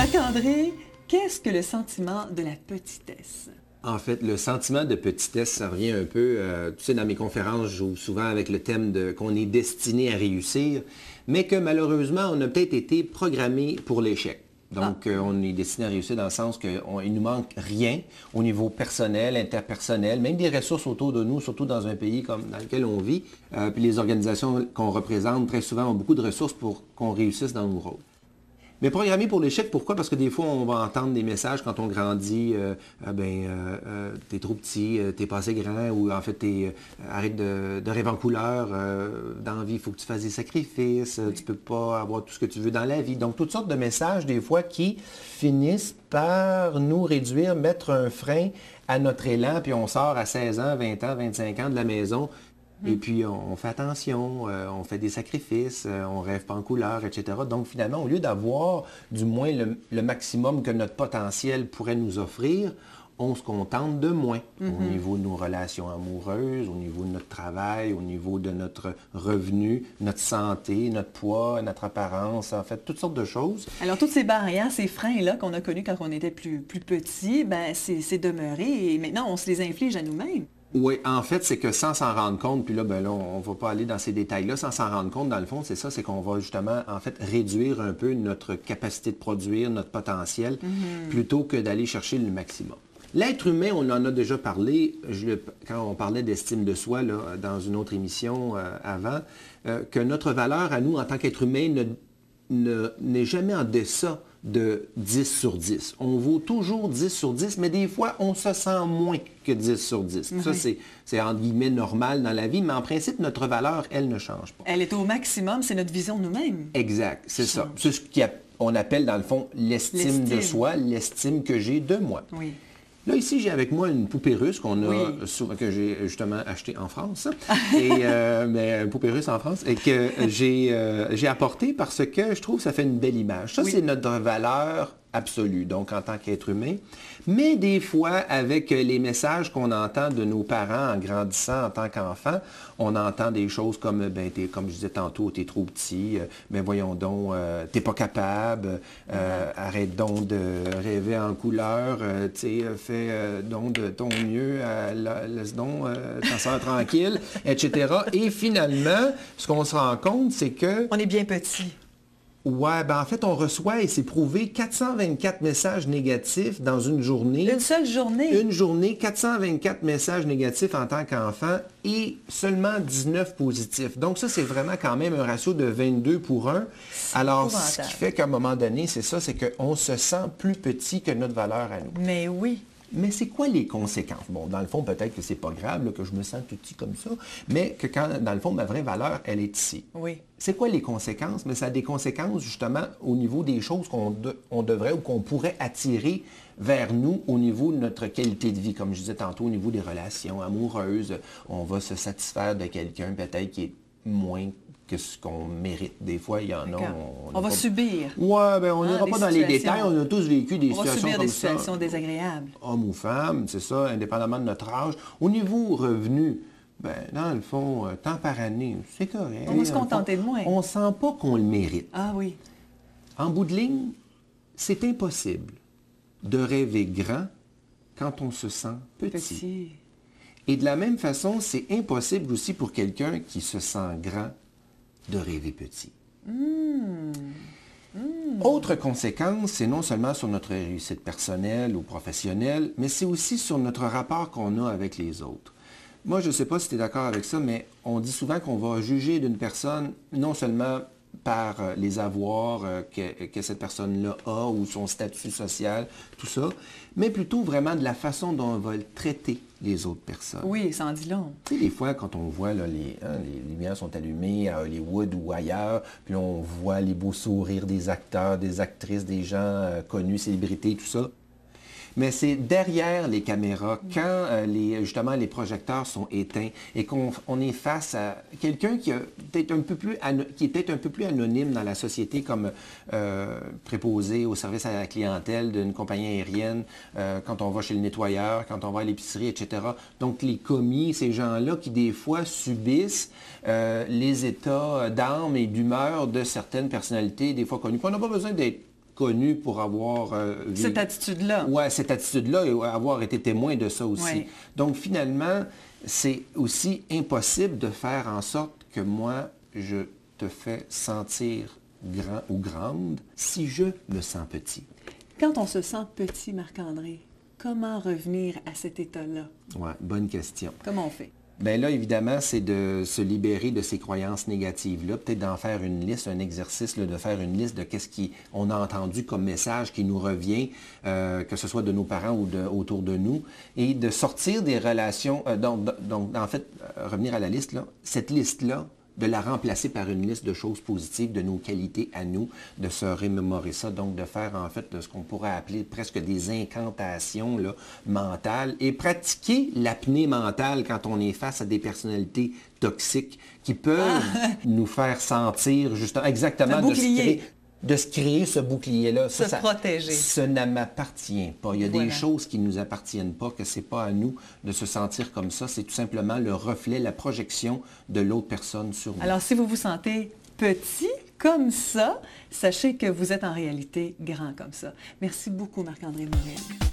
Marc-André, qu'est-ce que le sentiment de la petitesse? En fait, le sentiment de petitesse, ça revient un peu, euh, tu sais, dans mes conférences, je joue souvent avec le thème de qu'on est destiné à réussir, mais que malheureusement, on a peut-être été programmé pour l'échec. Donc, euh, on est destiné à réussir dans le sens qu'il ne nous manque rien au niveau personnel, interpersonnel, même des ressources autour de nous, surtout dans un pays comme dans lequel on vit. Euh, puis les organisations qu'on représente très souvent ont beaucoup de ressources pour qu'on réussisse dans nos rôles. Mais programmer pour l'échec, pourquoi? Parce que des fois, on va entendre des messages quand on grandit, euh, ah ben, euh, euh, t'es trop petit, t'es pas assez grand, ou en fait, t'es, arrête de, rêver en couleur, dans la vie, il faut que tu fasses des sacrifices, tu peux pas avoir tout ce que tu veux dans la vie. Donc, toutes sortes de messages, des fois, qui finissent par nous réduire, mettre un frein à notre élan, puis on sort à 16 ans, 20 ans, 25 ans de la maison, et puis, on, fait attention, euh, on fait des sacrifices, euh, on rêve pas en couleur, etc. Donc, finalement, au lieu d'avoir du moins le, maximum que notre potentiel pourrait nous offrir, on se contente de moins au Mhm. niveau de nos relations amoureuses, au niveau de notre travail, au niveau de notre revenu, notre santé, notre poids, notre apparence, en fait, toutes sortes de choses. Alors, toutes ces barrières, ces freins-là qu'on a connus quand on était plus, plus petit, ben, c'est demeuré et maintenant, on se les inflige à nous-mêmes. Oui, en fait, c'est que sans s'en rendre compte, puis là, ben là, on ne va pas aller dans ces détails-là, sans s'en rendre compte, dans le fond, c'est ça, c'est qu'on va justement, en fait, réduire un peu notre capacité de produire, notre potentiel, plutôt que d'aller chercher le maximum. L'être humain, on en a déjà parlé, je quand on parlait d'estime de soi, là, dans une autre émission euh, avant, euh, que notre valeur à nous, en tant qu'être humain, ne- ne- n'est jamais en deçà de 10 sur 10. On vaut toujours 10 sur 10, mais des fois, on se sent moins que 10 sur 10. Ça, c'est, c'est entre guillemets normal dans la vie, mais en principe, notre valeur, elle ne change pas. Elle est au maximum, c'est notre vision de nous-mêmes. Exact, c'est ça. C'est ce qu'on appelle, dans le fond, l'estime de soi, l'estime que j'ai de moi. Oui. Là, ici, j'ai avec moi une poupée russe qu'on a, Oui. que j'ai justement achetée en France. et, euh, mais une poupée russe en France, et que j'ai euh, j'ai apportée parce que je trouve que ça fait une belle image. Ça, Oui. c'est notre valeur absolue, donc en tant qu'être humain. Mais des fois, avec les messages qu'on entend de nos parents en grandissant en tant qu'enfant, on entend des choses comme, ben, t'es- comme je disais tantôt, tu es trop petit, euh, ben voyons donc, euh, t'es pas capable, euh, arrête donc de rêver en couleur, euh, tu fais donc de ton mieux, la- laisse donc ta soeur tranquille, etc. Et finalement, ce qu'on se rend compte, c'est que On est bien petit. Ouais, ben en fait, on reçoit, et c'est prouvé, 424 messages négatifs dans une journée. Une seule journée? Une journée, 424 messages négatifs en tant qu'enfant et seulement 19 positifs. Donc ça, c'est vraiment quand même un ratio de 22 pour 1. Alors, ce qui fait qu'à un moment donné, c'est ça, c'est qu'on se sent plus petit que notre valeur à nous. Mais oui. Mais c'est quoi les conséquences? Bon, dans le fond, peut-être que c'est pas grave, là, que je me sens tout petit comme ça, mais que quand, dans le fond, ma vraie valeur, elle est ici. Oui. C'est quoi les conséquences? Mais ça a des conséquences justement au niveau des choses qu'on de- on devrait ou qu'on pourrait attirer vers nous au niveau de notre qualité de vie. Comme je disais tantôt, au niveau des relations amoureuses, on va se satisfaire de quelqu'un peut-être qui est moins que ce qu'on mérite. Des fois, il y en a. On, On va subir. Ouais, ben on Ah, n'ira des pas dans les détails. On a tous vécu des On va situations subir comme des ça situations désagréables. homme ou femme, c'est ça, indépendamment de notre âge. Au niveau revenu, ben, dans le fond, euh, temps par année, c'est correct. On va se contenter fond, de moins. On ne sent pas qu'on le mérite. Ah oui. En bout de ligne, c'est impossible de rêver grand quand on se sent petit. Petit. Et de la même façon, c'est impossible aussi pour quelqu'un qui se sent grand de rêver petit. Autre conséquence, c'est non seulement sur notre réussite personnelle ou professionnelle, mais c'est aussi sur notre rapport qu'on a avec les autres. Moi, je ne sais pas si tu es d'accord avec ça, mais on dit souvent qu'on va juger d'une personne non seulement par euh, les avoirs euh, que, que cette personne-là a ou son statut social, tout ça, mais plutôt vraiment de la façon dont on va traiter les autres personnes. Oui, ça en dit long. Tu sais, des fois, quand on voit là, les, hein, les lumières sont allumées à Hollywood ou ailleurs, puis on voit les beaux sourires des acteurs, des actrices, des gens euh, connus, célébrités, tout ça. Mais c'est derrière les caméras, quand euh, justement les projecteurs sont éteints et qu'on on est face à quelqu'un qui, peut-être un peu plus qui est peut-être un peu plus anonyme dans la société comme euh, préposé au service à la clientèle d'une compagnie aérienne, euh, quand on va chez le nettoyeur, quand on va à l'épicerie, etc. Donc les commis, ces gens-là qui des fois subissent les états d'âme et d'humeur de certaines personnalités, des fois connues. On n'a pas besoin d'être connu pour avoir... Euh, cette attitude-là. Oui, cette attitude-là et avoir été témoin de ça aussi. Donc finalement, c'est aussi impossible de faire en sorte que moi, je te fais sentir grand ou grande si je me sens petit. Quand on se sent petit, Marc-André, comment revenir à cet état-là? Oui, bonne question. Comment on fait? Bien là, évidemment, c'est de se libérer de ces croyances négatives-là, peut-être d'en faire une liste, un exercice, de faire une liste de qu'est-ce qu'on a entendu comme message qui nous revient, euh, que ce soit de nos parents ou autour de nous, et de sortir des relations, euh, donc, donc, en fait, euh, revenir à la liste, là, cette liste-là, de la remplacer par une liste de choses positives, de nos qualités à nous, de se remémorer ça, donc de faire en fait de ce qu'on pourrait appeler presque des incantations là, mentales et pratiquer l'apnée mentale quand on est face à des personnalités toxiques qui peuvent ah. nous faire sentir justement exactement de ce de se créer ce bouclier-là. Se ça, protéger. Ça ne m'appartient pas. Il y a des choses qui ne nous appartiennent pas, que ce n'est pas à nous de se sentir comme ça. C'est tout simplement le reflet, la projection de l'autre personne sur nous. Alors, si vous vous sentez petit comme ça, sachez que vous êtes en réalité grand comme ça. Merci beaucoup, Marc-André Morel.